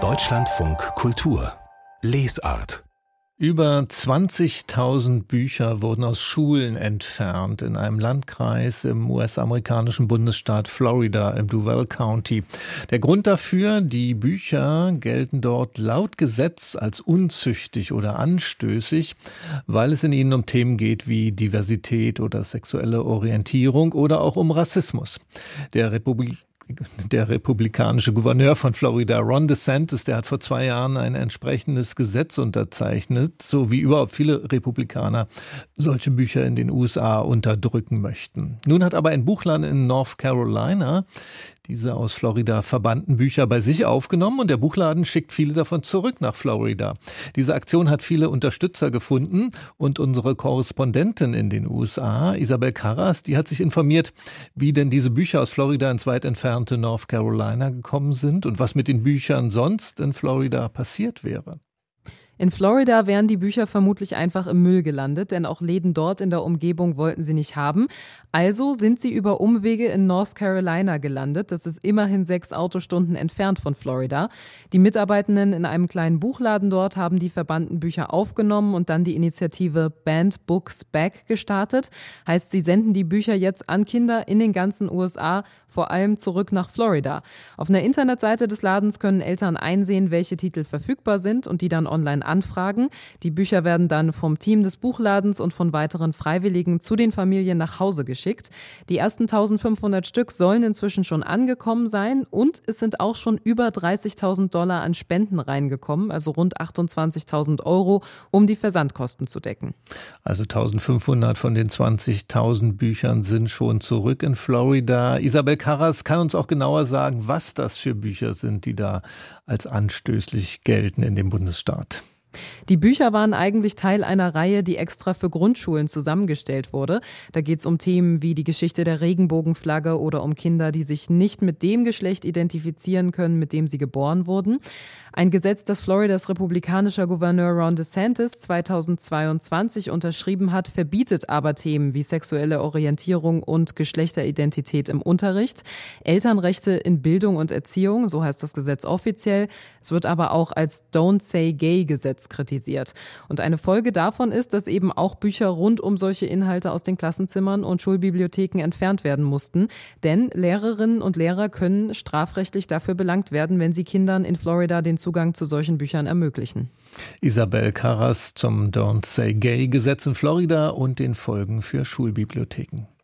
Deutschlandfunk Kultur Lesart über 20.000 Bücher wurden aus Schulen entfernt in einem Landkreis im US-amerikanischen Bundesstaat Florida im Duval County. Der Grund dafür, die Bücher gelten dort laut Gesetz als unzüchtig oder anstößig, weil es in ihnen um Themen geht wie Diversität oder sexuelle Orientierung oder auch um Rassismus. Der Republik der republikanische Gouverneur von Florida, Ron DeSantis, der hat vor zwei Jahren ein entsprechendes Gesetz unterzeichnet, so wie überhaupt viele Republikaner solche Bücher in den USA unterdrücken möchten. Nun hat aber ein Buchladen in North Carolina diese aus Florida verbannten Bücher bei sich aufgenommen und der Buchladen schickt viele davon zurück nach Florida. Diese Aktion hat viele Unterstützer gefunden und unsere Korrespondentin in den USA, Isabel Carras, die hat sich informiert, wie denn diese Bücher aus Florida ins weit entfernte North Carolina gekommen sind und was mit den Büchern sonst in Florida passiert wäre. In Florida wären die Bücher vermutlich einfach im Müll gelandet, denn auch Läden dort in der Umgebung wollten sie nicht haben. Also sind sie über Umwege in North Carolina gelandet. Das ist immerhin sechs Autostunden entfernt von Florida. Die Mitarbeitenden in einem kleinen Buchladen dort haben die verbannten Bücher aufgenommen und dann die Initiative Band Books Back gestartet. Heißt, sie senden die Bücher jetzt an Kinder in den ganzen USA, vor allem zurück nach Florida. Auf einer Internetseite des Ladens können Eltern einsehen, welche Titel verfügbar sind und die dann online anfragen. Die Bücher werden dann vom Team des Buchladens und von weiteren Freiwilligen zu den Familien nach Hause geschickt. Die ersten 1500 Stück sollen inzwischen schon angekommen sein und es sind auch schon über 30.000 Dollar an Spenden reingekommen, also rund 28.000 Euro, um die Versandkosten zu decken. Also 1500 von den 20.000 Büchern sind schon zurück in Florida. Isabel Carras kann uns auch genauer sagen, was das für Bücher sind, die da als anstößlich gelten in dem Bundesstaat. Die Bücher waren eigentlich Teil einer Reihe, die extra für Grundschulen zusammengestellt wurde. Da geht es um Themen wie die Geschichte der Regenbogenflagge oder um Kinder, die sich nicht mit dem Geschlecht identifizieren können, mit dem sie geboren wurden. Ein Gesetz, das Floridas republikanischer Gouverneur Ron DeSantis 2022 unterschrieben hat, verbietet aber Themen wie sexuelle Orientierung und Geschlechteridentität im Unterricht, Elternrechte in Bildung und Erziehung, so heißt das Gesetz offiziell. Es wird aber auch als Don't Say Gay Gesetz kritisiert. Und eine Folge davon ist, dass eben auch Bücher rund um solche Inhalte aus den Klassenzimmern und Schulbibliotheken entfernt werden mussten. Denn Lehrerinnen und Lehrer können strafrechtlich dafür belangt werden, wenn sie Kindern in Florida den Zugang zu solchen Büchern ermöglichen. Isabel Carras zum Don't Say Gay Gesetz in Florida und den Folgen für Schulbibliotheken.